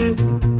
thank you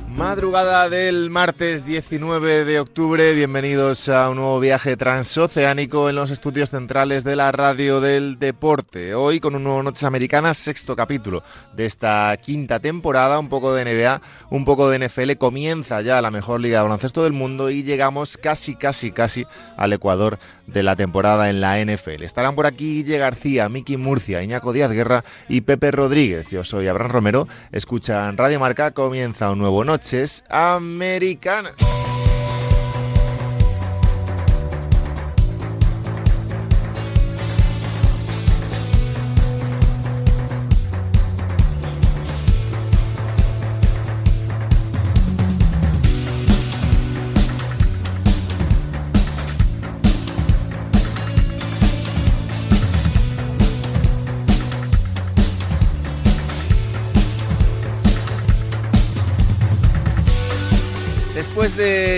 Madrugada del martes 19 de octubre, bienvenidos a un nuevo viaje transoceánico en los estudios centrales de la radio del deporte. Hoy con un nuevo Noches Americanas, sexto capítulo de esta quinta temporada, un poco de NBA, un poco de NFL, comienza ya la mejor liga de baloncesto del mundo y llegamos casi, casi, casi al Ecuador de la temporada en la NFL. Estarán por aquí Guille García, Miki Murcia, Iñaco Díaz Guerra y Pepe Rodríguez. Yo soy Abraham Romero, escuchan Radio Marca, comienza un nuevo Noche noches americanas.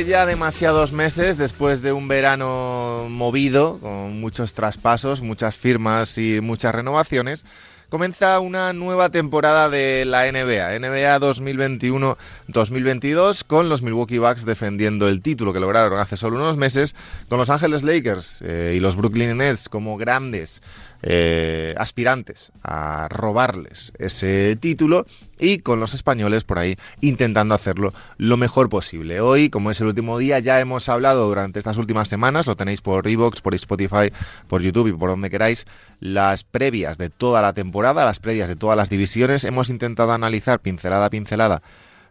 Ya demasiados meses, después de un verano movido, con muchos traspasos, muchas firmas y muchas renovaciones, comienza una nueva temporada de la NBA, NBA 2021-2022, con los Milwaukee Bucks defendiendo el título que lograron hace solo unos meses, con los Ángeles Lakers eh, y los Brooklyn Nets como grandes eh, aspirantes a robarles ese título y con los españoles por ahí intentando hacerlo lo mejor posible. Hoy, como es el último día, ya hemos hablado durante estas últimas semanas, lo tenéis por Evox, por Spotify, por YouTube y por donde queráis, las previas de toda la temporada, las previas de todas las divisiones. Hemos intentado analizar pincelada a pincelada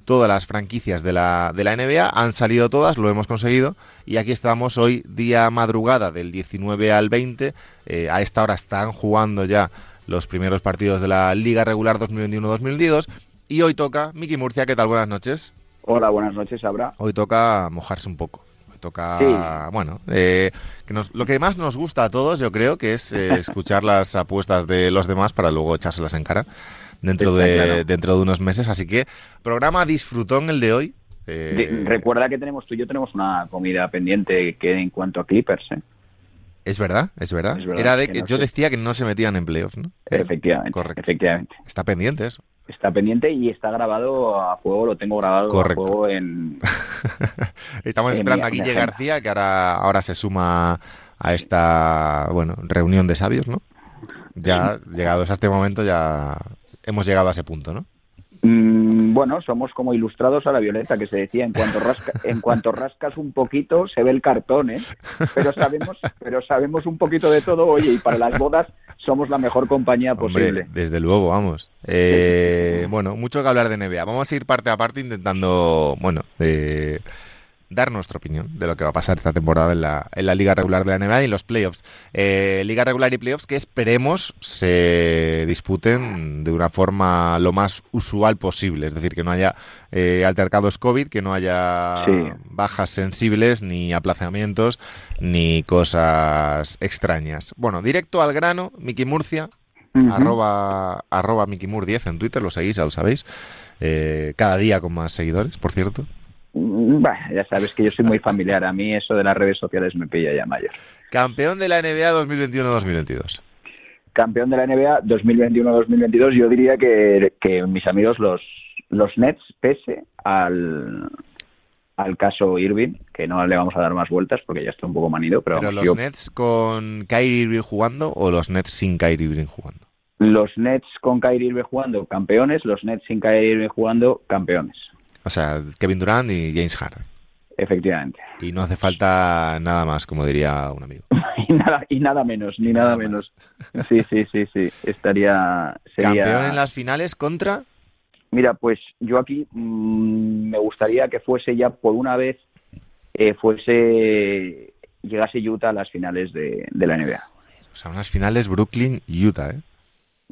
todas las franquicias de la, de la NBA, han salido todas, lo hemos conseguido y aquí estamos hoy, día madrugada del 19 al 20, eh, a esta hora están jugando ya los primeros partidos de la Liga Regular 2021-2022 y hoy toca, Miki Murcia, ¿qué tal? Buenas noches. Hola, buenas noches, Abra. Hoy toca mojarse un poco. Hoy toca, bueno, eh, que nos, lo que más nos gusta a todos, yo creo, que es eh, escuchar las apuestas de los demás para luego echárselas en cara dentro de, dentro de unos meses. Así que, programa disfrutón el de hoy. Eh, recuerda que tenemos tú y yo tenemos una comida pendiente que en cuanto a Clippers, ¿eh? Es verdad, es verdad. Era de que, yo decía que no se metían en playoffs, ¿no? Efectivamente. Correcto. Efectivamente. Está pendiente eso. Está pendiente y está grabado a fuego, lo tengo grabado a fuego en. Estamos esperando a Guille García, que ahora, ahora se suma a esta bueno reunión de sabios, ¿no? Ya llegados a este momento ya hemos llegado a ese punto, ¿no? Mm, bueno, somos como ilustrados a la violeta, que se decía, en cuanto, rasca, en cuanto rascas un poquito se ve el cartón, ¿eh? Pero sabemos, pero sabemos un poquito de todo, oye, y para las bodas somos la mejor compañía posible. desde luego, vamos. Eh, bueno, mucho que hablar de NBA. Vamos a ir parte a parte intentando, bueno, eh, dar nuestra opinión de lo que va a pasar esta temporada en la, en la liga regular de la NBA y en los playoffs. Eh, liga regular y playoffs que esperemos se disputen de una forma lo más usual posible, es decir, que no haya eh, altercados COVID, que no haya bajas sensibles, ni aplazamientos, ni cosas extrañas. Bueno, directo al grano, Miki Murcia, arroba, arroba Miki Mur 10 en Twitter, lo seguís, ya lo sabéis. Eh, cada día con más seguidores, por cierto. Mm, ya sabes que yo soy muy familiar. A mí eso de las redes sociales me pilla ya mayor. Campeón de la NBA 2021-2022. Campeón de la NBA 2021-2022. Yo diría que, mis amigos los, los Nets, pese al, al caso Irving, que no le vamos a dar más vueltas porque ya está un poco manido. Pero, los Nets con Kyrie Irving jugando o los Nets sin Kyrie Irving jugando? Los Nets con Kyrie Irving jugando, campeones. Los Nets sin Kyrie Irving jugando, campeones. O sea, Kevin Durant y James Harden. Efectivamente. Y no hace falta nada más, como diría un amigo. y, nada, y nada menos, ni nada, menos. Sí, sí, sí, sí. Estaría. Sería... ¿Campeón en las finales contra? Mira, pues yo aquí mm, me gustaría que fuese ya por una vez, eh, fuese. llegase Utah a las finales de, de la NBA. O sea, unas finales Brooklyn-Utah, ¿eh?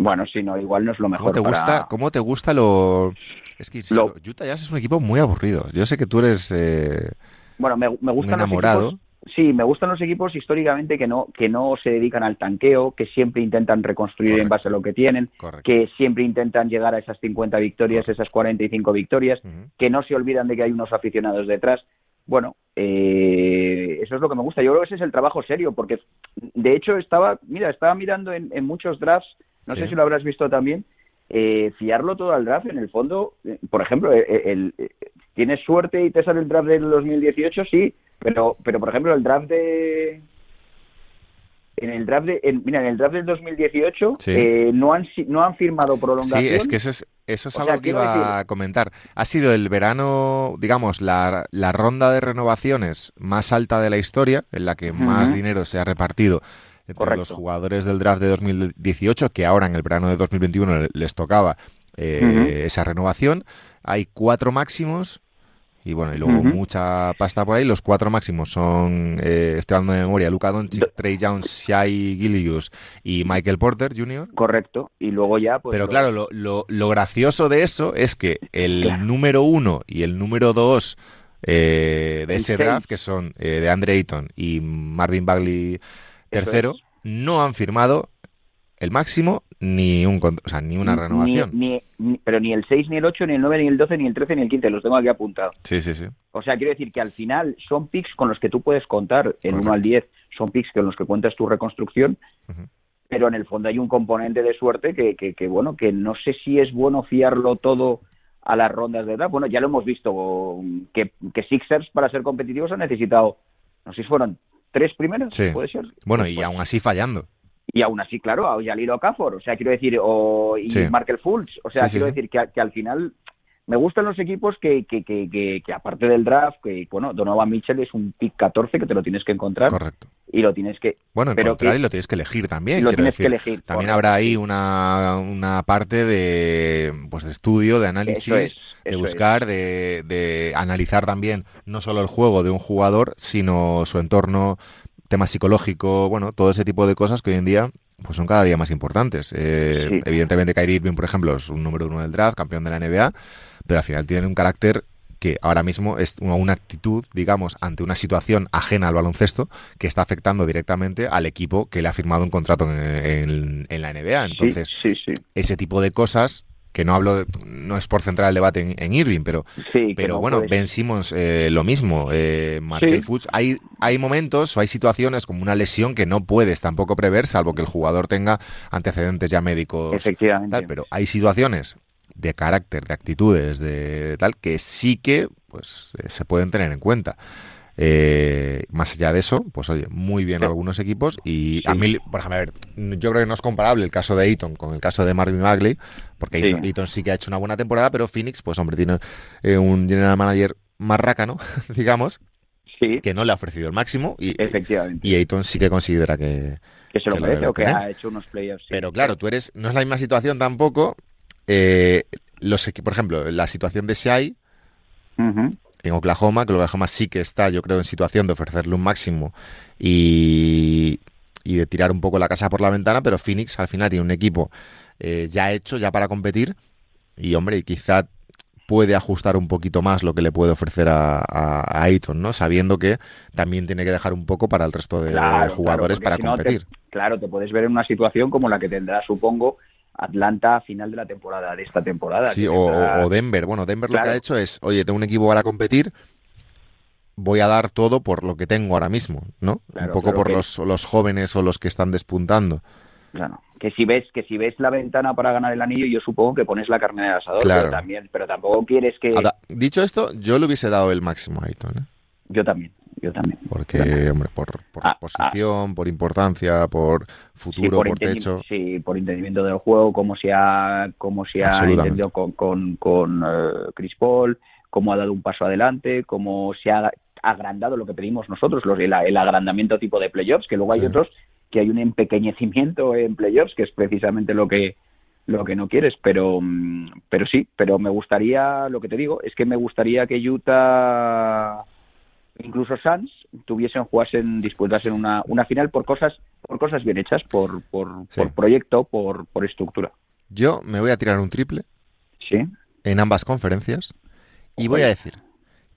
Bueno, si no, igual no es lo mejor. ¿Cómo te gusta, ¿cómo te gusta lo...? Es que, insisto, Utah Jazz es un equipo muy aburrido. Yo sé que tú eres... Eh, bueno, me, me gustan enamorado. Sí, me gustan los equipos históricamente que no, que no se dedican al tanqueo, que siempre intentan reconstruir en base a lo que tienen, que siempre intentan llegar a esas 50 victorias, esas 45 victorias, que no se olvidan de que hay unos aficionados detrás. Bueno, eh, eso es lo que me gusta. Yo creo que ese es el trabajo serio, porque de hecho estaba, mira, estaba mirando en, muchos drafts, no sé si lo habrás visto también, eh, fiarlo todo al draft, en el fondo, eh, por ejemplo, el, tienes suerte y te sale el draft del 2018, sí, pero, pero por ejemplo, el draft de. En el draft de, mira, en el draft del 2018 eh, no, han, no han firmado prolongación. Sí, es que eso es, eso es algo que iba a comentar. Ha sido el verano, digamos, la, la, ronda de renovaciones más alta de la historia, en la que más dinero se ha repartido entre los jugadores del draft de 2018, que ahora en el verano de 2021 les tocaba eh, esa renovación. Hay cuatro máximos y bueno, y luego mucha pasta por ahí. Los cuatro máximos son, eh, estoy hablando de memoria, Luca Doncic, Trey Jones, Shai Gillius y Michael Porter Jr. Correcto. Y luego ya... Pues, Pero claro, lo, lo, lo, gracioso de eso es que el número uno y el número dos eh, de ese draft, que son eh, de Andre Ayton y Marvin Bagley tercero, no han firmado el máximo ni un o sea, ni una renovación. Ni, pero ni el 6, ni el 8, ni el 9, ni el 12, ni el 13, ni el 15, los tengo aquí apuntados. Sí, sí, sí. O sea, quiero decir que al final son picks con los que tú puedes contar en 1 al 10, son picks con los que cuentas tu reconstrucción, pero en el fondo hay un componente de suerte que, que, bueno, que no sé si es bueno fiarlo todo a las rondas de edad. Bueno, ya lo hemos visto, que, que Sixers para ser competitivos han necesitado, no sé si fueron tres primeros, puede ser. Bueno, y aún así fallando. y aún así, claro, a Yaliro o sea, quiero decir, o y Markel Fultz, o sea, quiero decir que, que, al final me gustan los equipos que, que, que, que, aparte del draft, que bueno, Donovan Mitchell es un pick 14 que te lo tienes que encontrar. Correcto. Y lo tienes que... Bueno, encontrar y lo tienes que elegir también. Lo tienes que elegir. También habrá ahí una, una parte de, pues de estudio, de análisis, de buscar, de, de analizar también no solo el juego de un jugador, sino su entorno, tema psicológico, bueno, todo ese tipo de cosas que hoy en día pues son cada día más importantes. Eh, evidentemente Kyrie Irving, por ejemplo, es un número uno del draft, campeón de la NBA, pero al final tiene un carácter que ahora mismo es una, actitud, digamos, ante una situación ajena al baloncesto que está afectando directamente al equipo que le ha firmado un contrato en, la NBA. Entonces, ese tipo de cosas que no hablo, no es por centrar el debate en, Irving, pero, pero bueno, vencimos eh, lo mismo. Eh, Markel hay, hay momentos o hay situaciones como una lesión que no puedes tampoco prever, salvo que el jugador tenga antecedentes ya médicos. Efectivamente. pero hay situaciones de carácter, de actitudes, de tal, que sí que pues eh, se pueden tener en cuenta. Eh, más allá de eso, pues oye, muy bien algunos equipos y a mí, por ejemplo, a ver, yo creo que no es comparable el caso de Eaton con el caso de Marvin Bagley, porque Eaton, sí que ha hecho una buena temporada, pero Phoenix, pues hombre, tiene eh, un general manager más ¿no? digamos, que no le ha ofrecido el máximo y, Efectivamente. y Ayton sí que considera que, que se lo merece o que ha hecho unos playoffs. Pero claro, tú eres, no es la misma situación tampoco. Eh, los, por ejemplo, la situación de Shai, en Oklahoma, que Oklahoma sí que está, yo creo, en situación de ofrecerle un máximo y, y de tirar un poco la casa por la ventana, pero Phoenix al final tiene un equipo eh, ya hecho, ya para competir, y hombre, y quizá puede ajustar un poquito más lo que le puede ofrecer a, a, Ayton, ¿no? Sabiendo que también tiene que dejar un poco para el resto de jugadores para competir. claro, te puedes ver en una situación como la que tendrá, supongo, Atlanta a final de la temporada, de esta temporada. Sí, o, Denver. Bueno, Denver lo que ha hecho es, oye, tengo un equipo para competir, voy a dar todo por lo que tengo ahora mismo, ¿no? un poco por los, los jóvenes o los que están despuntando. Claro, que si ves que si ves la ventana para ganar el anillo, yo supongo que pones la carne de asador, claro. pero también, pero tampoco quieres que. dicho esto, yo le hubiese dado el máximo a Ayton. ¿eh? Yo también yo también. Porque, hombre, por, ah, ah. posición, por importancia, por futuro, por, techo. Sí, por entendimiento del juego, cómo se ha, cómo se ha entendido con, con, con uh, Chris Paul, cómo ha dado un paso adelante, cómo se ha agrandado lo que pedimos nosotros, los, el, agrandamiento tipo de playoffs, que luego hay otros que hay un empequeñecimiento en playoffs, que es precisamente lo que lo que no quieres, pero mm, pero sí, pero me gustaría, lo que te digo, es que me gustaría que Utah incluso Suns tuviesen, jugasen, disputasen una, una final por cosas, por cosas bien hechas, por, por, Sí. por proyecto, por, por estructura. Yo me voy a tirar un triple Sí. en ambas conferencias y voy a decir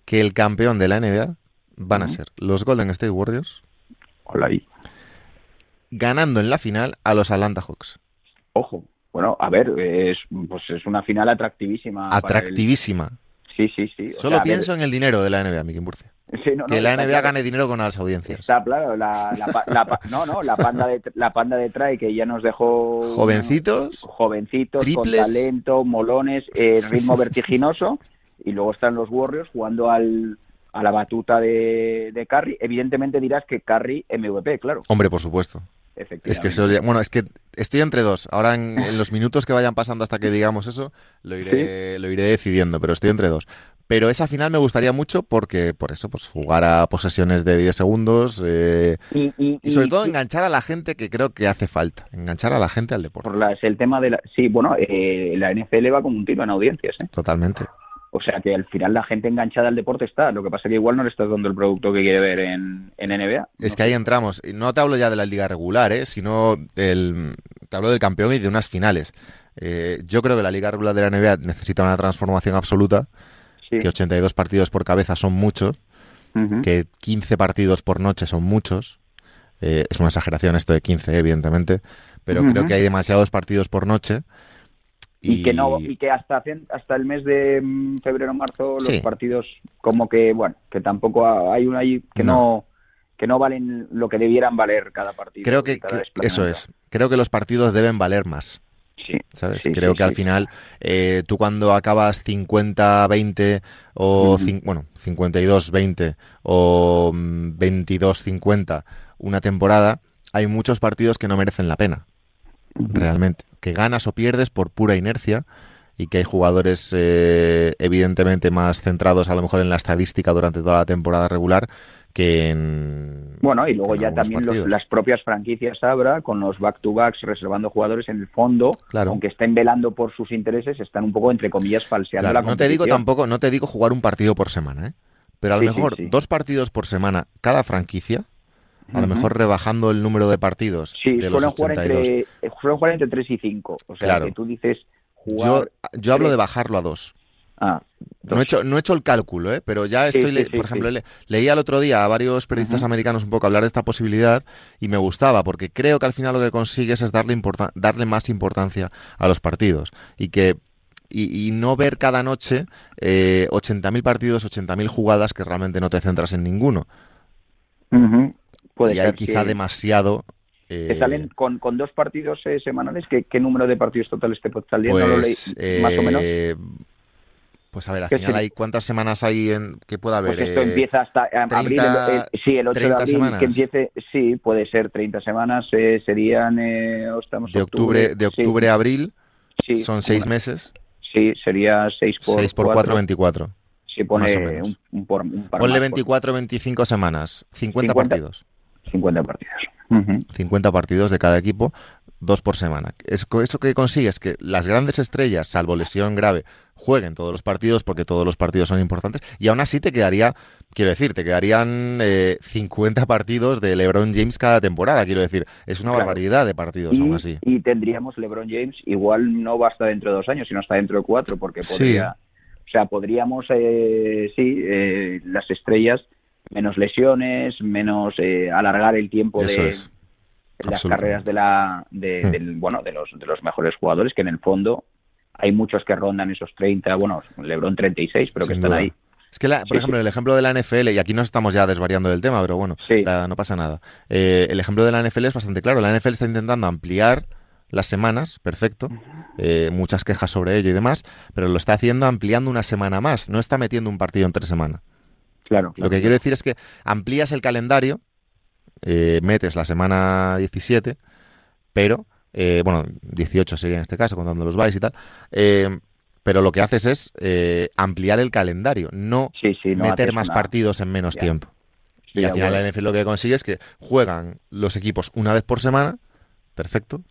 que el campeón de la NBA van a ser los Golden State Warriors Hola ahí. ganando en la final a los Atlanta Hawks. Ojo. Bueno, a ver, es, pues es una final atractivísima. para el- Atractivísima. Sí, sí, sí. O Solo sea, a ver, pienso en el dinero de la NBA, Miki Murcia. Sí, no, no, Que la está NBA claro. gane dinero con las audiencias. Está claro, la, la, la no, no, la panda de la panda de Try que ya nos dejó Jovencitos, jovencitos triples. con talento, molones, eh, ritmo vertiginoso y luego están los Warriors jugando al a la batuta de, de Curry. Evidentemente dirás que Curry MVP, claro, hombre, por supuesto. efectivamente. Es que eso bueno, es que estoy entre dos. Ahora en, en los minutos que vayan pasando hasta que digamos eso, lo iré, lo iré decidiendo, pero estoy entre dos. Pero esa final me gustaría mucho porque, por eso, pues jugar a posesiones de 10 segundos eh, y, y- y sobre y- todo enganchar a la gente que creo que hace falta. Enganchar a la gente al deporte. por las- el tema de la sí, bueno, eh, la NFL va como un tiro en audiencias, ¿eh? Totalmente. O sea que al final la gente enganchada al deporte está. Lo que pasa que igual no le estás dando el producto que quiere ver en, en NBA. Es No que ahí entramos. No te hablo ya de la liga regular, ¿eh? sino del, te hablo del campeón y de unas finales. Eh, yo creo que la liga regular de la NBA necesita una transformación absoluta, Sí. que 82 partidos por cabeza son muchos, que 15 partidos por noche son muchos. Eh, es una exageración esto de 15, evidentemente, pero creo que hay demasiados partidos por noche. y, que no y que hasta hasta el mes de mm, febrero marzo los Sí. partidos como que bueno que tampoco ha- hay una ahí que No. no. que no valen lo que debieran valer cada partido Creo que, eso es. Creo que los partidos deben valer más. Sí ¿sabes? Sí, Creo sí, que al final eh, tú cuando acabas 50-20 o Ujú. cin- bueno, 52-20 o mm, 22-50 una temporada, hay muchos partidos que no merecen la pena, realmente. Que ganas o pierdes por pura inercia y que hay jugadores eh, evidentemente más centrados a lo mejor en la estadística durante toda la temporada regular que en... bueno y luego ya también los- las propias franquicias habrá con los back to backs reservando jugadores en el fondo Claro. aunque estén velando por sus intereses están un poco entre comillas falseando Claro, la no te digo competición. tampoco, no te digo jugar un partido por semana, ¿eh? Pero a lo Sí, mejor sí. dos partidos por semana cada franquicia, a lo mejor rebajando el número de partidos sí de los suelen jugar 82. entre eh, suelen jugar entre 3 y 5 o sea Claro. que tú dices Yo, jugar yo hablo tres. de bajarlo a dos. Ah, No he, hecho, no he hecho el cálculo, ¿eh? pero ya estoy, sí, le- sí, por ejemplo, le- leía el otro día a varios periodistas americanos un poco hablar de esta posibilidad y me gustaba, porque creo que al final lo que consigues es darle, darle más importancia a los partidos y que y, y no ver cada noche eh, 80.000 partidos, 80.000 jugadas que realmente no te centras en ninguno. Puede y hay ser, quizá demasiado... eh, Te salen con, con dos partidos eh, semanales. ¿qué, ¿Qué número de partidos totales te? No lo pues, leí, más o menos. Pues a ver, al ¿Qué final hay cuántas semanas hay en que pueda haber. Pues esto Eh, empieza hasta eh, abril. 30 el- el- sí, el 8 de 30 abril semanas. que empiece. Sí, puede ser 30 semanas. eh, serían. eh, o estamos de octubre, de sí, octubre a abril sí, son seis bueno, meses. Sí, sería 6 por 6 por 4, 24. Sí, pone un, un por, un par Ponle más, 24, 25 semanas. 50, 50. partidos. por 50 partidos. Ujú. 50 partidos de cada equipo, dos por semana. Es- ¿Eso que consigues? Que las grandes estrellas, salvo lesión grave, jueguen todos los partidos porque todos los partidos son importantes. Y aún así te quedaría, quiero decir, te quedarían eh, 50 partidos de LeBron James cada temporada. Quiero decir, es una Claro. barbaridad de partidos aún así. Y, tendríamos LeBron James, igual no va hasta dentro de dos años, sino hasta dentro de cuatro, porque Sí. podría. O sea, podríamos, eh, sí, eh, las estrellas, menos lesiones, menos eh, alargar el tiempo Eso de es. Las carreras de la, de, Hmm. del, bueno, de los, de los mejores jugadores, que en el fondo hay muchos que rondan esos 30, bueno, LeBron 36, pero que están duda. ahí. Es que, la- por Sí, ejemplo, el ejemplo de la NFL, y aquí nos estamos ya desvariando del tema, pero bueno, Sí. no pasa nada. Eh, el ejemplo de la NFL es bastante claro. La NFL está intentando ampliar las semanas, perfecto, eh, muchas quejas sobre ello y demás, pero lo está haciendo ampliando una semana más, no está metiendo un partido entre semana. Claro, Lo que quiero decir es que amplías el calendario, eh, metes la semana 17, pero, eh, bueno, 18 sería en este caso, contando los byes y tal, eh, pero lo que haces es eh, ampliar el calendario, no Sí, sí, no meter más partidos en menos tiempo. Y al final la NFL lo que consigue es que juegan los equipos una vez por semana, perfecto,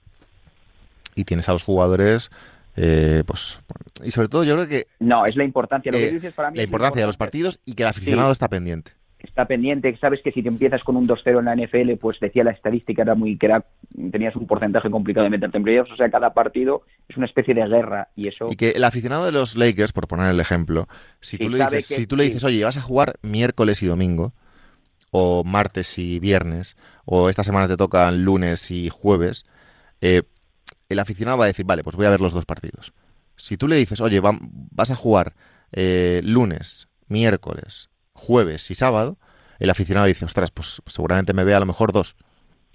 y tienes a los jugadores, eh, pues, y sobre todo yo creo que No, es la importancia. Lo eh, que dices para mí la importancia de los partidos y que el aficionado está pendiente. Está pendiente, sabes que si te empiezas con un 2-0 en la NFL, pues decía la estadística era muy que era, tenías un porcentaje complicado de meterte en playoffs, o sea, cada partido es una especie de guerra y eso Y que el aficionado de los Lakers, por poner el ejemplo, si Sí, tú le dices, que- si tú le dices, oye, vas a jugar miércoles y domingo, o martes y viernes, o esta semana te tocan lunes y jueves, eh, el aficionado va a decir, vale, pues voy a ver los dos partidos. Si tú le dices, oye, vam- vas a jugar eh, lunes, miércoles, jueves y sábado, el aficionado dice, ostras, pues seguramente me vea a lo mejor dos.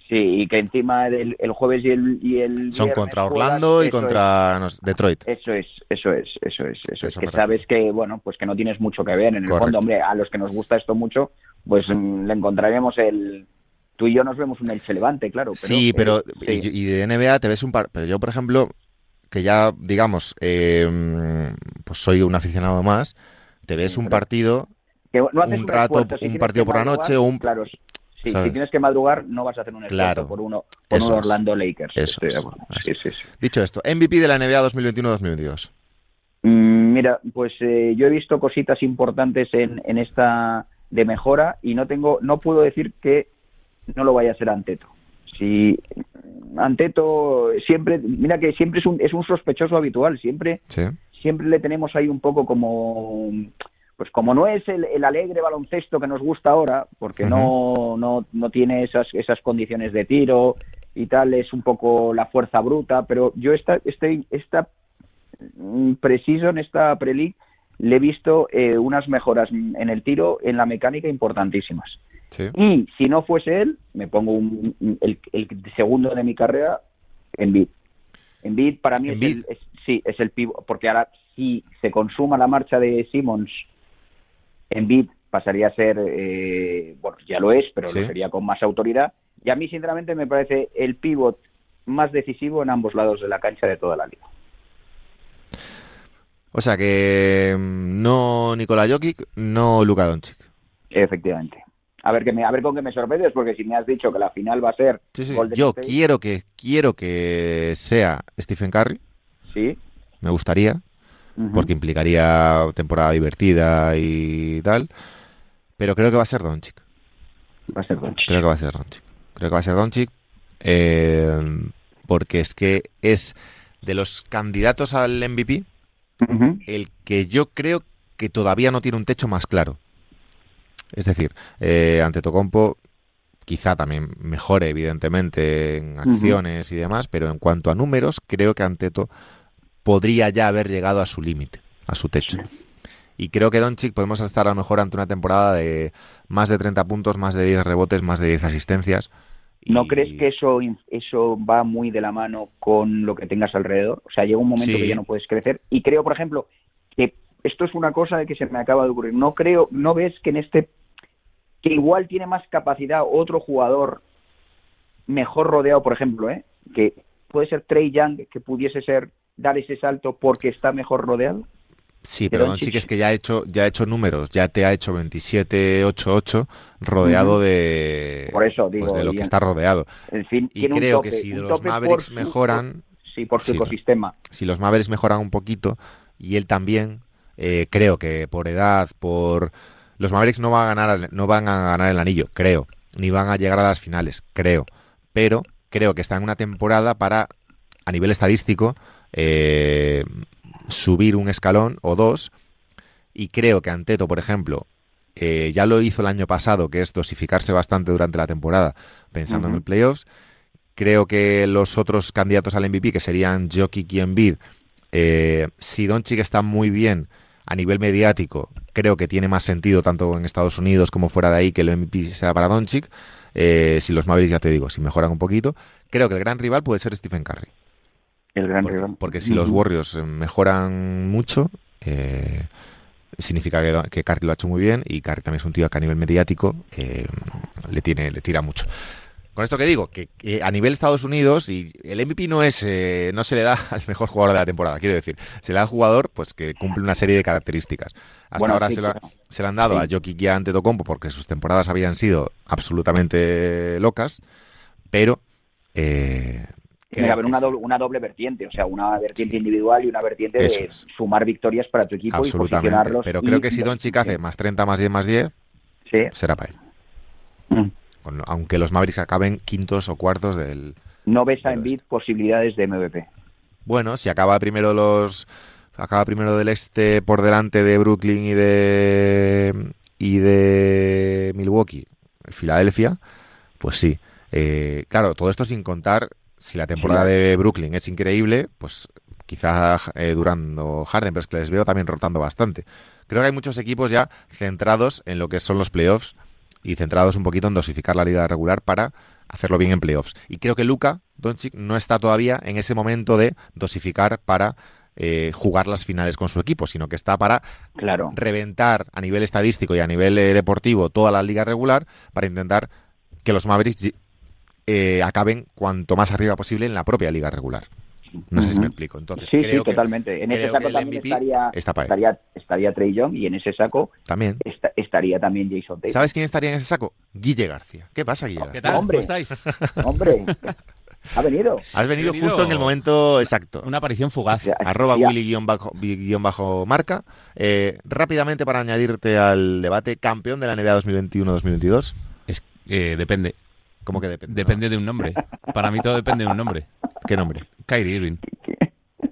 sí, y que encima del el jueves y el, y el Son contra juegas, Orlando y es. contra Detroit. Eso es, eso es, eso es, eso, es. Que sabes que, bueno, pues que no tienes mucho que ver. En el Correcto. fondo, hombre, a los que nos gusta esto mucho, pues mm, le encontraremos el... Tú y yo nos vemos un Elche Levante, claro. Pero, sí, eh, pero sí. Y, y de NBA te ves un par. Pero yo, por ejemplo, que ya, digamos, eh, pues soy un aficionado más, te ves Sí, un pero- partido. Que no haces un rato. Si un partido por la noche o un- Claro, sí, si tienes que madrugar, no vas a hacer un esfuerzo Claro. por uno, por Eso un es. Orlando Lakers. Eso es. sí, sí. Dicho esto, MVP de la NBA 2021-2022. Mm, Mira, pues eh, yo he visto cositas importantes en, en esta de mejora y no tengo, no puedo decir que no lo vaya a ser Anteto. Si Anteto siempre, mira que siempre es un, es un sospechoso habitual, siempre, Sí. siempre le tenemos ahí un poco como, pues como no es el, el alegre baloncesto que nos gusta ahora, porque no, no, no tiene esas, esas condiciones de tiro y tal, es un poco la fuerza bruta, pero yo esta, este, esta mm, preciso en esta pre-league le he visto eh, unas mejoras en el tiro, en la mecánica importantísimas. Sí. Y si no fuese él, me pongo un- el, el segundo de mi carrera en bid. En bid para mí es el, es- sí, es el pivo, porque ahora si se consuma la marcha de Simmons, en bid pasaría a ser, eh, bueno, ya lo es, pero Sí. lo sería con más autoridad. Y a mí, sinceramente, me parece el pivot más decisivo en ambos lados de la cancha de toda la liga. O sea que mm, no Nikola Jokic, no Luka Doncic. Efectivamente. A ver, que me, a ver con qué me sorprendes, porque si me has dicho que la final va a ser Sí, sí. Golden Yo State, quiero que quiero que sea Stephen Curry, sí. me gustaría, porque implicaría temporada divertida y tal. Pero creo que va a ser Doncic. va a ser Doncic. Creo que va a ser Doncic. Creo que va a ser Doncic. eh, porque es que es de los candidatos al MVP el que yo creo que todavía no tiene un techo más claro. Es decir, eh, ante Tocompo quizá también mejore, evidentemente, en acciones y demás, pero en cuanto a números, creo que Anteto podría ya haber llegado a su límite, a su techo. Y creo que Doncic podemos estar a lo mejor ante una temporada de más de 30 puntos, más de 10 rebotes, más de 10 asistencias. ¿No Y- crees que eso, eso va muy de la mano con lo que tengas alrededor? O sea, llega un momento Sí. que ya no puedes crecer. Y creo, por ejemplo, que esto es una cosa de que se me acaba de ocurrir. No creo, no ves que en este, que igual tiene más capacidad otro jugador mejor rodeado, por ejemplo, ¿eh? que puede ser Trey Young, que pudiese ser dar ese salto porque está mejor rodeado. Sí, pero Doncic. Doncic es que ya ha hecho, ya ha hecho números, ya te ha hecho 27-8-8 rodeado de, Por eso digo, pues de lo que está rodeado. En fin, Y creo que si los Mavericks su- mejoran, sí, por su sí, ecosistema. si los Mavericks mejoran un poquito y él también, eh, creo que por edad, por los Mavericks no van a ganar, no van a ganar el anillo, creo, ni van a llegar a las finales, creo, pero creo que está en una temporada para a nivel estadístico eh, subir un escalón o dos y creo que Anteto, por ejemplo, eh, ya lo hizo el año pasado, que es dosificarse bastante durante la temporada pensando en el playoffs. Creo que los otros candidatos al MVP, que serían Jokic y Embiid, eh, si Doncic está muy bien a nivel mediático, creo que tiene más sentido tanto en Estados Unidos como fuera de ahí que el MVP sea para Doncic. Eh, si los Mavericks, ya te digo, si mejoran un poquito, creo que el gran rival puede ser Stephen Curry. El gran Porque, rival. porque si los. Warriors eh, mejoran mucho, eh, significa que, que Curry lo ha hecho muy bien y Curry también es un tío que a nivel mediático eh, le, tiene, le tira mucho. Con esto que digo, que, que a nivel Estados Unidos, y el MVP no es eh, no se le da al mejor jugador de la temporada, quiero decir, se le da al jugador pues que cumple una serie de características. Hasta Bueno, ahora sí, se, lo, ha- claro. se le han dado Sí. a Jokic y a Antetokounmpo porque sus temporadas habían sido absolutamente locas, pero eh, Tiene que haber creo una doble, una doble vertiente, o sea, una vertiente individual y una vertiente Eso de es. sumar victorias para tu equipo y posicionarlos. Pero creo y- que si Doncic sí. hace más 30, más 10, más 10, Sí. será para él. Mm. Aunque los Mavericks acaben quintos o cuartos del... No ves a Embiid posibilidades de MVP. Bueno, si acaba primero los... Acaba primero del este por delante de Brooklyn y de... Y de Milwaukee, Filadelfia, pues sí. Eh, claro, todo esto sin contar si la temporada Sí. de Brooklyn es increíble, pues quizá eh, durando Harden, pero es que les veo también rotando bastante. Creo que hay muchos equipos ya centrados en lo que son los playoffs y centrados un poquito en dosificar la liga regular para hacerlo bien en playoffs. Y creo que Luka Doncic no está todavía en ese momento de dosificar para eh, jugar las finales con su equipo, sino que está para Claro. reventar a nivel estadístico y a nivel eh, deportivo toda la liga regular para intentar que los Mavericks eh, acaben cuanto más arriba posible en la propia liga regular. No sé si me explico. Entonces, Sí, sí, que totalmente. En ese saco también estaría, está para él. estaría, estaría Trey Young y en ese saco también. esta- estaría también Jason Tatum. ¿Sabes quién estaría en ese saco? Guille García. ¿Qué pasa, Guille? ¿Qué García? tal? Hombre. ¿Cómo estáis? Hombre, ha venido. Has venido, Venido- justo en el momento exacto. Una aparición fugaz. Ya, Arroba. Willy-marca. Eh, rápidamente para añadirte al debate, campeón de la NBA 2021-2022. Es, eh, depende. ¿Cómo que depende? Depende de un nombre. Para mí todo depende de un nombre. ¿Qué nombre? Kyrie Irving.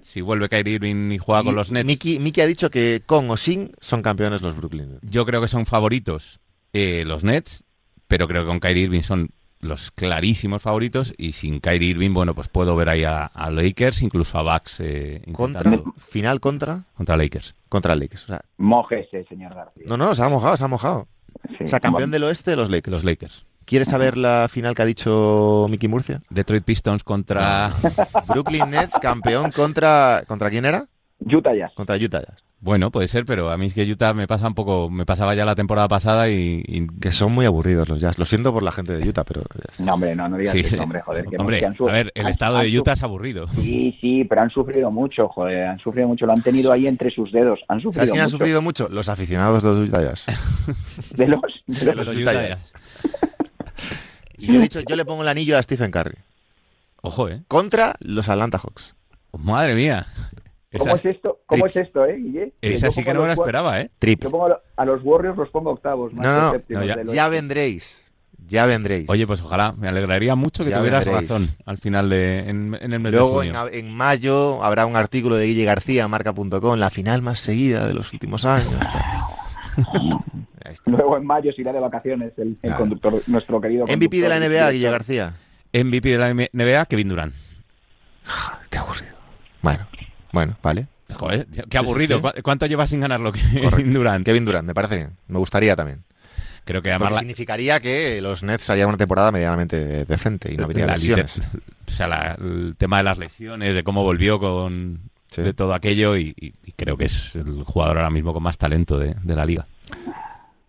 Si vuelve Kyrie Irving y juega con los Nets, Miki, Miki ha dicho que con o sin son campeones los Brooklyn Nets. yo creo que son favoritos eh, los Nets, pero creo que con Kyrie Irving son los clarísimos favoritos y sin Kyrie Irving, bueno, pues puedo ver ahí a, a Lakers, incluso a Bucks eh, Contra, final contra, contra Lakers. contra Lakers. O sea, Mójese, señor García. no, no, se ha mojado, se ha mojado. Sí. O sea, campeón del oeste, los Lakers. Los Lakers. ¿Quieres saber la final que ha dicho Miki Murcia? Detroit Pistons contra... Brooklyn Nets, campeón contra... ¿Contra quién era? Utah Jazz. Contra Utah Jazz. Bueno, puede ser, pero a mí es que Utah me pasa un poco... Me pasaba ya la temporada pasada y... y- Que son muy aburridos los Jazz. Lo siento por la gente de Utah, pero... No, hombre, no, no digas Sí, eso, hombre, joder. Que no- Hombre, han a ver, el han- estado han de Utah es aburrido. Sí, sí, pero han sufrido mucho, joder, han sufrido mucho, lo han tenido ahí entre sus dedos, han sufrido ¿Sabes quién ha sufrido mucho? Los aficionados de los Utah Jazz. De los, de los- los Los Utah Utah Jazz. Y yo he dicho, yo le pongo el anillo a Stephen Curry. Ojo, ¿eh? Contra los Atlanta Hawks. Madre mía. ¿Cómo Esa, es esto? ¿Cómo es esto, eh, Guille? esa yo sí pongo que a no me la esperaba, ¿eh? Triple. Yo pongo a lo- a los Warriors los pongo octavos, más No, no, ya- Ya vendréis. Ya vendréis. Oye, pues ojalá, me alegraría mucho que Ya tuvieras vendréis. razón al final de en, en el mes Luego de en, en mayo habrá un artículo de Guille García en marca.com, la final más seguida de los últimos años. Luego en mayo se irá de vacaciones el, el Claro. conductor, nuestro querido MVP de la NBA. Guille García. MVP de la NBA, Kevin Durant. Qué aburrido. Bueno, bueno, vale. Joder, qué sí, aburrido. sí. ¿Cu- ¿Cuánto llevas sin ganarlo Kevin. Durant? Kevin Durant, me parece bien. Me gustaría también. Creo que además la- significaría que los Nets harían una temporada medianamente decente y no habría lesiones. O sea, la- el tema de las lesiones, de cómo volvió con Sí. de todo aquello y, y- y creo que es el jugador ahora mismo con más talento de, de la liga.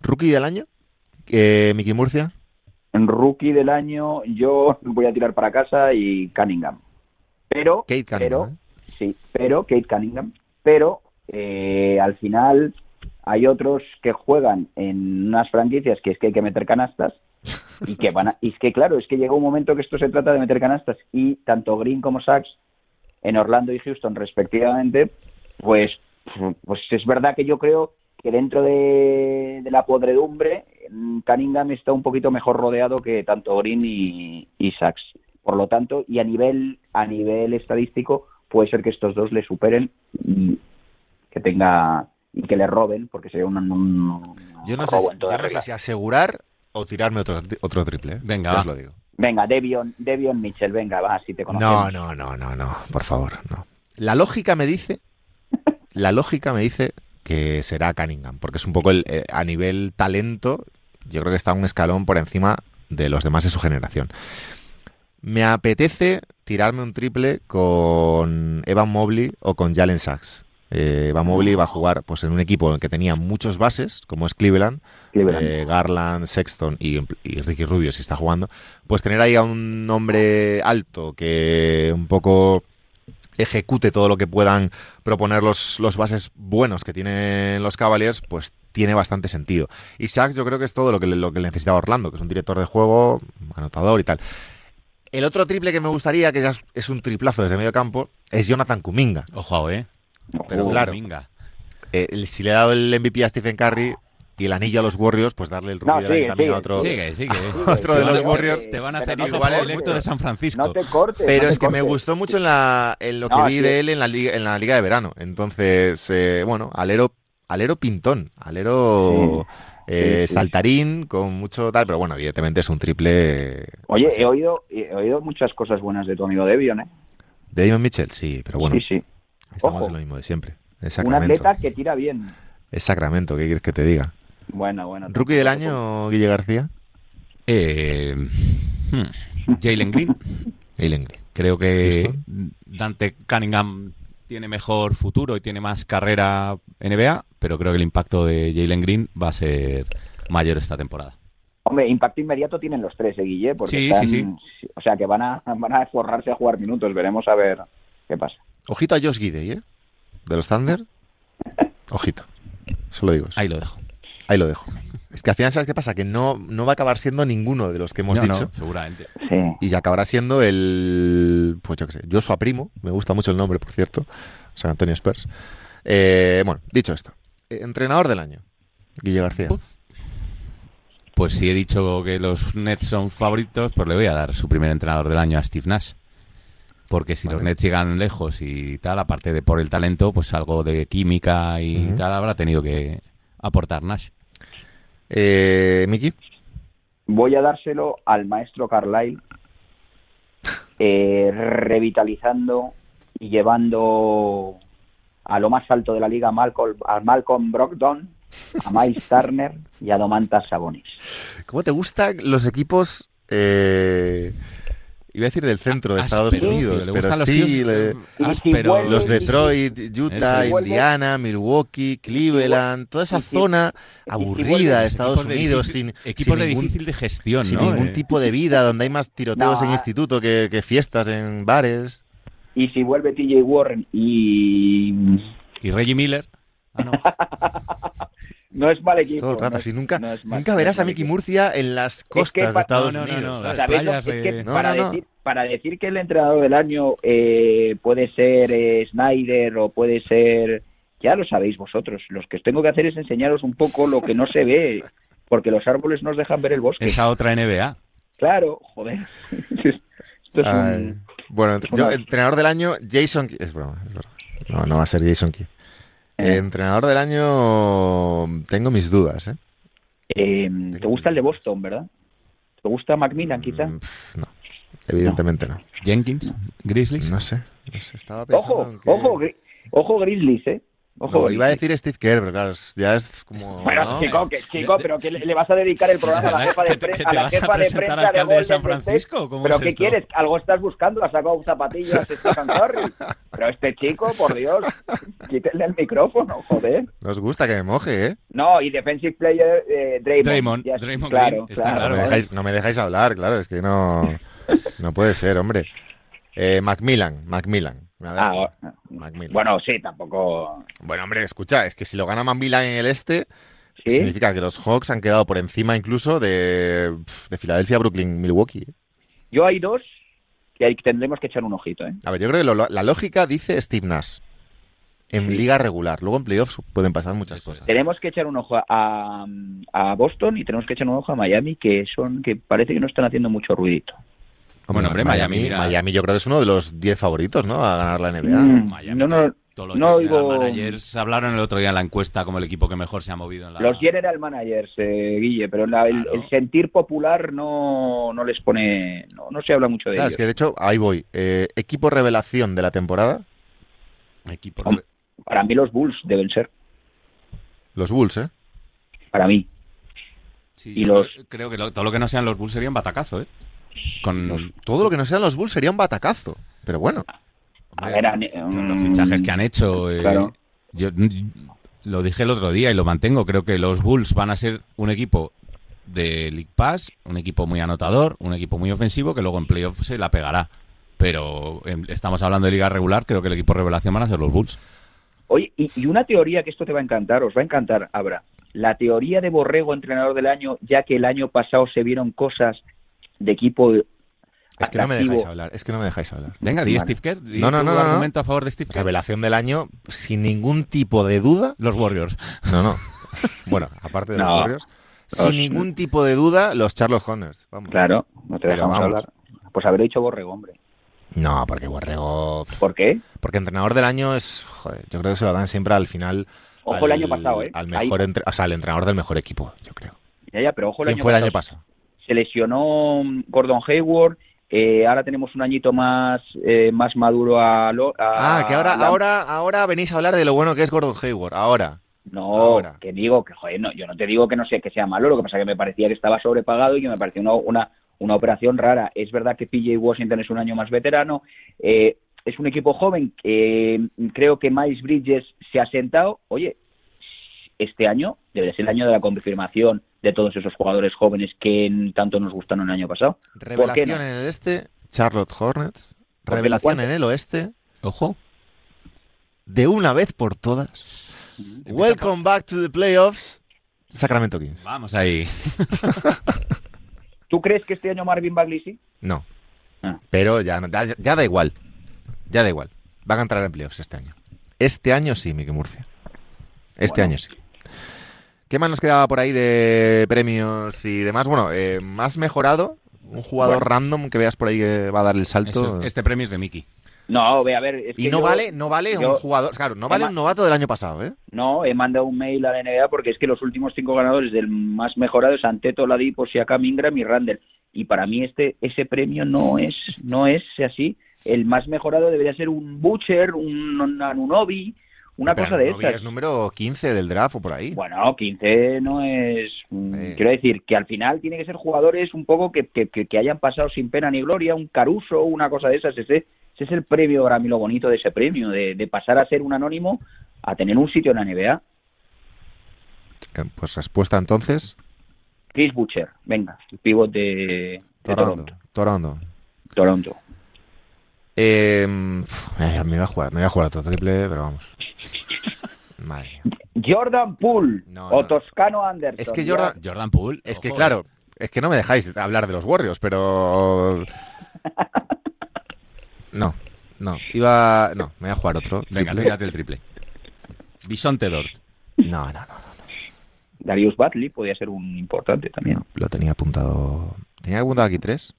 ¿Rookie del año? Eh, Miki Murcia. En rookie del año yo voy a tirar para casa y Cunningham. Pero, Kate Cunningham. pero, ¿eh? sí, pero Kate Cunningham. Pero eh, al final hay otros que juegan en unas franquicias que es que hay que meter canastas y que van a, y es que claro, es que llega un momento que esto se trata de meter canastas y tanto Green como Sachs en Orlando y Houston respectivamente, pues, pues es verdad que yo creo que dentro de, de la podredumbre mm, Cunningham está un poquito mejor rodeado que tanto Green y, y Sachs. Por lo tanto, y a nivel a nivel estadístico puede ser que estos dos le superen y que tenga y que le roben porque sería un, un Yo no, sé, robo si- en toda yo no sé si asegurar o tirarme otro, otro triple. ¿eh? Venga, os lo digo. Venga, Devion, Devion Mitchell, venga, va, si te conocemos. No, no, no, no, no, por favor, no. La lógica me dice, la lógica me dice que será Cunningham, porque es un poco el, eh, a nivel talento, yo creo que está un escalón por encima de los demás de su generación. Me apetece tirarme un triple con Evan Mobley o con Jalen Sachs. Eh, Evan Mobley va a jugar pues, en un equipo en el que tenía muchos bases, como es Cleveland, Cleveland. eh, Garland, Sexton y, y Ricky Rubio si está jugando, pues tener ahí a un hombre alto que un poco ejecute todo lo que puedan proponer los, los bases buenos que tienen los Cavaliers, pues tiene bastante sentido. Y Sachs yo creo que es todo lo que, le- lo que necesitaba Orlando, que es un director de juego, anotador y tal. El otro triple que me gustaría, que ya es, es un triplazo desde medio campo, es Jonathan Kuminga. Ojo, ¿eh? Pero claro. Eh, el- si le he dado el MVP a Stephen Curry, y el anillo a los Warriors, pues darle el rookie No, sigue, también sigue. a otro. Sigue, sigue. Otro de van los Warriors. Te van a hacer igual es electo de San Francisco. No te cortes. Pero no es te que me gustó mucho en, la, en lo que No, vi sí. de él en la, liga, en la liga de verano. Entonces, eh, bueno, alero, alero pintón, alero eh, Sí, sí. saltarín con mucho tal, pero bueno, evidentemente es un triple. Oye, he oído, he oído muchas cosas buenas de tu amigo Devion, ¿eh? De Damon Mitchell, sí, pero bueno, Sí, sí. Estamos Ojo. en lo mismo de siempre. Es Un atleta que tira bien. Es Sacramento, ¿qué quieres que te diga? Bueno, bueno. Rookie del año, Guille García. Eh, hmm, Jalen Green. Eileen Green. Creo que. Dante Cunningham tiene mejor futuro y tiene más carrera NBA, pero creo que el impacto de Jalen Green va a ser mayor esta temporada. Hombre, impacto inmediato tienen los tres, ¿eh, Guille? Porque Sí, están- sí, O sea, que van a, van a forrarse a jugar minutos. Veremos a ver qué pasa. Ojito a Josh Gidey, ¿eh? De los Thunder. Ojito. Solo digo eso. Ahí lo dejo. Ahí lo dejo. Es que al final, ¿sabes qué pasa? Que no, no va a acabar siendo ninguno de los que hemos No, no, dicho. seguramente. Sí. Y acabará siendo el. Pues yo qué sé, Joshua Primo. Me gusta mucho el nombre, por cierto. San Antonio Spurs. Eh, bueno, dicho esto. eh, Entrenador del año. Guille García. Uf. Pues si he dicho que los Nets son favoritos, pues le voy a dar su primer entrenador del año a Steve Nash. Porque si los. Nets llegan lejos y tal, aparte de por el talento, pues algo de química y tal habrá tenido que aportar Nash. Eh, Miki. Voy a dárselo al maestro Carlyle, eh, revitalizando y llevando a lo más alto de la liga a Malcolm, a Malcolm Brogdon, a Miles Turner y a Domantas Sabonis. ¿Cómo te gustan los equipos? eh, iba a decir del centro de Estados Unidos, tío, pero los sí. tíos, le- Los Detroit, Utah, Eso. Indiana, Milwaukee, Cleveland, toda esa zona aburrida de Estados equipos de Unidos difícil- sin, equipos sin de ningún, difícil de gestión, sin ¿no? ningún Eh, tipo de vida, donde hay más tiroteos No, en ah. instituto que, que fiestas en bares. Y si vuelve TJ Warren y Y Reggie Miller. Ah, no. no es mal equipo. Todo el rato, no es- nunca, no mal- nunca no verás a Mickey. Murcia en las costas pa- de Estados no, no, no, Unidos. no, ¿sabes? las ¿Sabéis lo- playas es que de- No, para, no, no. Decir, para decir que el entrenador del año eh, puede ser eh, Snyder o puede ser... Ya lo sabéis vosotros. Lo que tengo que hacer es enseñaros un poco lo que no se ve, porque los árboles nos dejan ver el bosque. Esa otra NBA. Claro, joder. Esto es Ay. un... Bueno, yo, entrenador del año, Jason. Es broma, es broma. No, no va a ser Jason Kidd. Eh. Entrenador del año, tengo mis dudas, ¿eh? Eh, ¿Te gusta el de Boston, verdad? ¿Te gusta Macmillan, quizá? Mm, No, evidentemente no. Jenkins, Grizzlies. No sé, no sé. Estaba pensando Ojo, en que- ojo, Gri- ojo Grizzlies, ¿eh? Ojo, No, iba a decir Steve Kerr, pero claro, ya es como... Bueno, No, chico, que, chico, de- pero que le, le vas a dedicar el programa a la jefa de ¿Que te- prensa, a la vas a jefa de presentar prensa de alcalde de San? Francisco? ¿Cómo ¿Pero es qué esto? quieres? ¿Algo estás buscando? ¿Has sacado zapatillas Stephen Curry? Pero este chico, por Dios, quítenle el micrófono, joder. Nos gusta que me moje, ¿eh? No, y defensive player eh, Draymond. Draymond, Draymond claro, Green, está claro. claro. no, me dejáis, no me dejáis hablar, claro, es que no, no puede ser, hombre. Eh, Macmillan, Macmillan. Ah. Macmillan. bueno, sí, tampoco... Bueno, hombre, escucha, es que si lo gana Macmillan en el este, ¿Sí? significa que los Hawks han quedado por encima incluso de, de Filadelfia, Brooklyn, Milwaukee. ¿eh? Yo hay dos que hay- tendremos que echar un ojito, ¿eh? A ver, yo creo que lo- la lógica dice Steve Nash. En liga regular. Luego en playoffs pueden pasar muchas Eso cosas. Tenemos que echar un ojo a, a Boston y tenemos que echar un ojo a Miami, que son que parece que no están haciendo mucho ruidito. Bueno, hombre, Miami, mira. Miami yo creo que es uno de los 10 favoritos, ¿no? A ganar la NBA. Mm, Miami, no, no, Todo lo que- no los oigo- managers hablaron el otro día en la encuesta como el equipo que mejor se ha movido en la... Los general managers, eh, Guille, pero la- el, Claro. el sentir popular no, no les pone, no, no se habla mucho de Claro, ellos. es que de hecho, ahí voy. Eh, equipo revelación de la temporada, equipo. Hom- Para mí los Bulls deben ser, los Bulls, ¿eh? para mí. Sí, y los- Creo que lo- todo lo que no sean los Bulls sería un batacazo, ¿eh? Con Todo lo que no sean los Bulls sería un batacazo. Pero bueno, A ver, han- los mm, fichajes que han hecho. eh, claro. Yo lo dije el otro día y lo mantengo. Creo que los Bulls van a ser un equipo de League Pass, un equipo muy anotador, un equipo muy ofensivo que luego en playoff se la pegará. Pero em, estamos hablando de liga regular, creo que el equipo revelación van a ser los Bulls. Oye, y, y una teoría que esto te va a encantar, os va a encantar, Abra. La teoría de Borrego, entrenador del año, ya que el año pasado se vieron cosas de equipo es que no me dejáis hablar. Es que no me dejáis hablar. Venga, di Vale. Steve Kerr. di No, no, no, no, no. argumento a favor de Steve Kerr. Revelación del año, sin ningún tipo de duda. Los Warriors. No, no. Bueno, aparte de No. los Warriors. Sin ningún tipo de duda, los Charles Hornets. Vamos. Claro, no te dejamos hablar. Pues haber dicho Borrego, hombre. No, porque Borrego. ¿Por qué? Porque entrenador del año es. Joder, yo creo que se lo dan siempre al final. Ojo al- el año pasado, ¿eh? Al mejor entre- o sea, al entrenador del mejor equipo, yo creo. Ya, ya, pero ojo el ¿Quién año fue el pasado. año pasado? Se lesionó mm, Gordon Hayward. eh, ahora tenemos un añito más eh, más maduro a, Lo- a- Ah, que ahora, a ahora, ahora venís a hablar de lo bueno que es Gordon Hayward. Ahora. No, ahora. que digo que, joder, no, yo no te digo que no sé que sea malo, lo que pasa es que me parecía que estaba sobrepagado y que me parecía una, una, una operación rara. Es verdad que PJ Washington es un año más veterano, eh, es un equipo joven, eh, creo que Miles Bridges se ha sentado, oye, este año debe ser el año de la confirmación de todos esos jugadores jóvenes que tanto nos gustaron el año pasado. Revelación no? en el este, Charlotte Hornets. Revelación en el oeste, Ojo. de una vez por todas. Welcome back to the playoffs, Sacramento Kings. Vamos ahí. ¿Tú crees que este año Marvin Bagley sí? No, Ah. pero ya, no- ya, ya da igual. Ya da igual. Van a entrar en playoffs este año. Este año sí, Miki Murcia. Este Bueno. año sí. ¿Qué más nos quedaba por ahí de premios y demás? Bueno, eh, más mejorado. Un jugador Bueno. random que veas por ahí que va a dar el salto. Es- este premio es de Mickey. No, ve a ver. Es y que no yo- vale, no vale yo- un jugador. Claro, no vale un novato del año pasado, ¿eh? No, he mandado un mail a la NBA porque es que los últimos cinco ganadores del más mejorado es Anteto, Ladipo, Siakam, Ingram y Randall. Y para mí este ese premio no es no es así. El más mejorado debería ser un Butcher, un Anunobi, una Pero cosa de estas. Es número 15 del draft o por ahí. Bueno, 15 no es... mm, Eh. Quiero decir que al final tiene que ser jugadores un poco que, que, que- hayan pasado sin pena ni gloria, un Caruso, una cosa de esas. Ese, ese es el premio, para mí lo bonito de ese premio, de, de pasar a ser un anónimo a tener un sitio en la NBA. Eh, Pues respuesta entonces. Chris Butcher, venga, el pivot de, de Toronto. Toronto. Toronto. Toronto. Eh, eh, me voy a jugar, me voy a jugar otro triple, pero vamos. Madre mía. Jordan Poole No, o no. Toscano Anderson. Es que. Jordan, Jordan Poole. es que claro, es que no me dejáis hablar de los Warriors, pero no, no, iba, no, me voy a jugar otro. Venga, triple. tírate el triple. Bisonte Dort. No, no, no, Darius Batley podía ser un importante también. no, lo tenía apuntado, tenía apuntado aquí tres,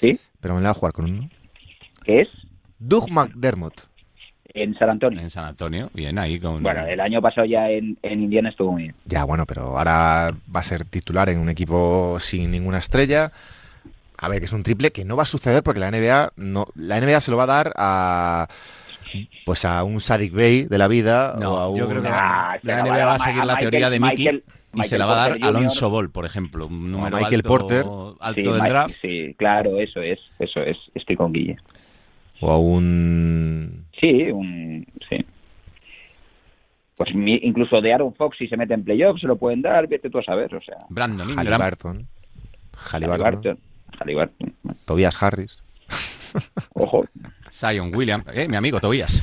¿Sí? pero me la voy a jugar con uno. ¿Qué es? Doug McDermott. En San Antonio. En San Antonio. Bien, ahí con. Bueno, el año pasado ya en, en Indiana estuvo muy bien. Ya, bueno, pero ahora va a ser titular en un equipo sin ninguna estrella. A ver, que es un triple que no va a suceder porque la NBA no, la NBA se lo va a dar a pues a un Sadik Bey de la vida No, o a un yo creo que Ah, la la NBA va a va a seguir la Michael- teoría de Mickey Michael- y se la va a dar Porter a Alonso Jr.. Ball, por ejemplo. Un número Michael alto, Porter. alto Sí, del draft. Sí, claro, eso es, eso es. Estoy con Guille. O a un Sí, un, sí. Pues mi- incluso de Aaron Fox, si se mete en playoffs, se lo pueden dar, vete tú a saber, o sea. Brandon Ingram. Halliburton, Halliburton, Halliburton. Halliburton. Tobias Harris. Ojo. Zion Williams. Eh, mi amigo Tobias.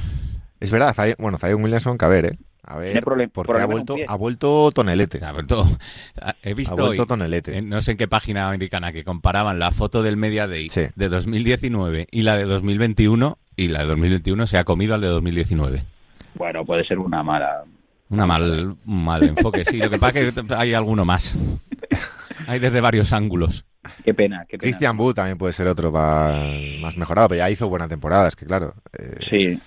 Es verdad, Zion- bueno, Zion Williamson, que a ver, ¿eh? A ver, Tiene problem- porque ha problema un vuelto, ha vuelto tonelete. Ha vuelto- He Ha visto vuelto hoy, tonelete. en no sé en qué página americana, que comparaban la foto del Media Day Sí. de 2019 y la de 2021 y la de 2021 se ha comido al de 2019. Bueno, puede ser una mala. Una mal, un mal enfoque, sí. Lo que pasa es que hay alguno más. Hay desde varios ángulos. Qué pena, qué pena. Christian Wood también puede ser otro más mejorado, pero ya hizo buena temporada, es que claro. eh, Sí,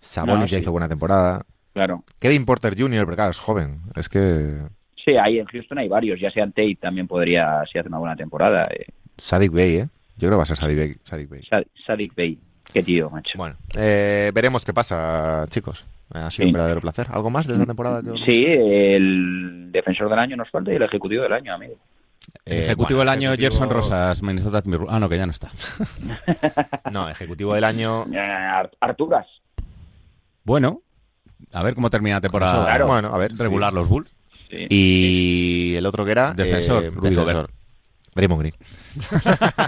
Sabonis No, ya sí. hizo buena temporada. Claro. Kevin Porter Jr., pero claro, es joven. Es que Sí, ahí en Houston hay varios. Ya sea Tate también podría, si hace una buena temporada. Eh, Sadik Bey, ¿eh? Yo creo que va a ser Sadik Bey. Sadik Bey. Sa- Sadiq Bey. Qué tío, macho. Bueno, eh, veremos qué pasa, chicos. Ha sido Sí. un verdadero placer. ¿Algo más de la temporada? Que Sí, el defensor del año nos falta y el ejecutivo del año, amigo. Eh, ejecutivo bueno, del año, ejecutivo- Gerson Rosas, Minnesota Timberwolves. Ah, no, que ya no está. No, ejecutivo del año. Eh, Ar- Arturas. Bueno, a ver cómo termina la temporada. Claro. Bueno, a ver. Regular sí. los Bulls. Sí. Y el otro que era. Defensor, eh, Rudy defensor. Draymond Green.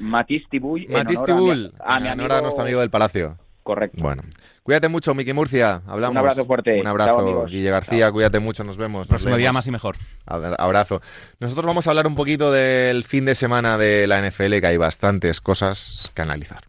Matisse Tibull. Matisse honor a mi- Tibull. A mi, amigo... a nuestro amigo del Palacio. Correcto. Bueno. Cuídate mucho, Miki Murcia. Hablamos. Un abrazo fuerte. Un abrazo. Chao. Guille García, cuídate mucho. Nos vemos. nos Próximo día más y mejor. Abra- Abrazo. Nosotros vamos a hablar un poquito del fin de semana de la NFL, que hay bastantes cosas que analizar.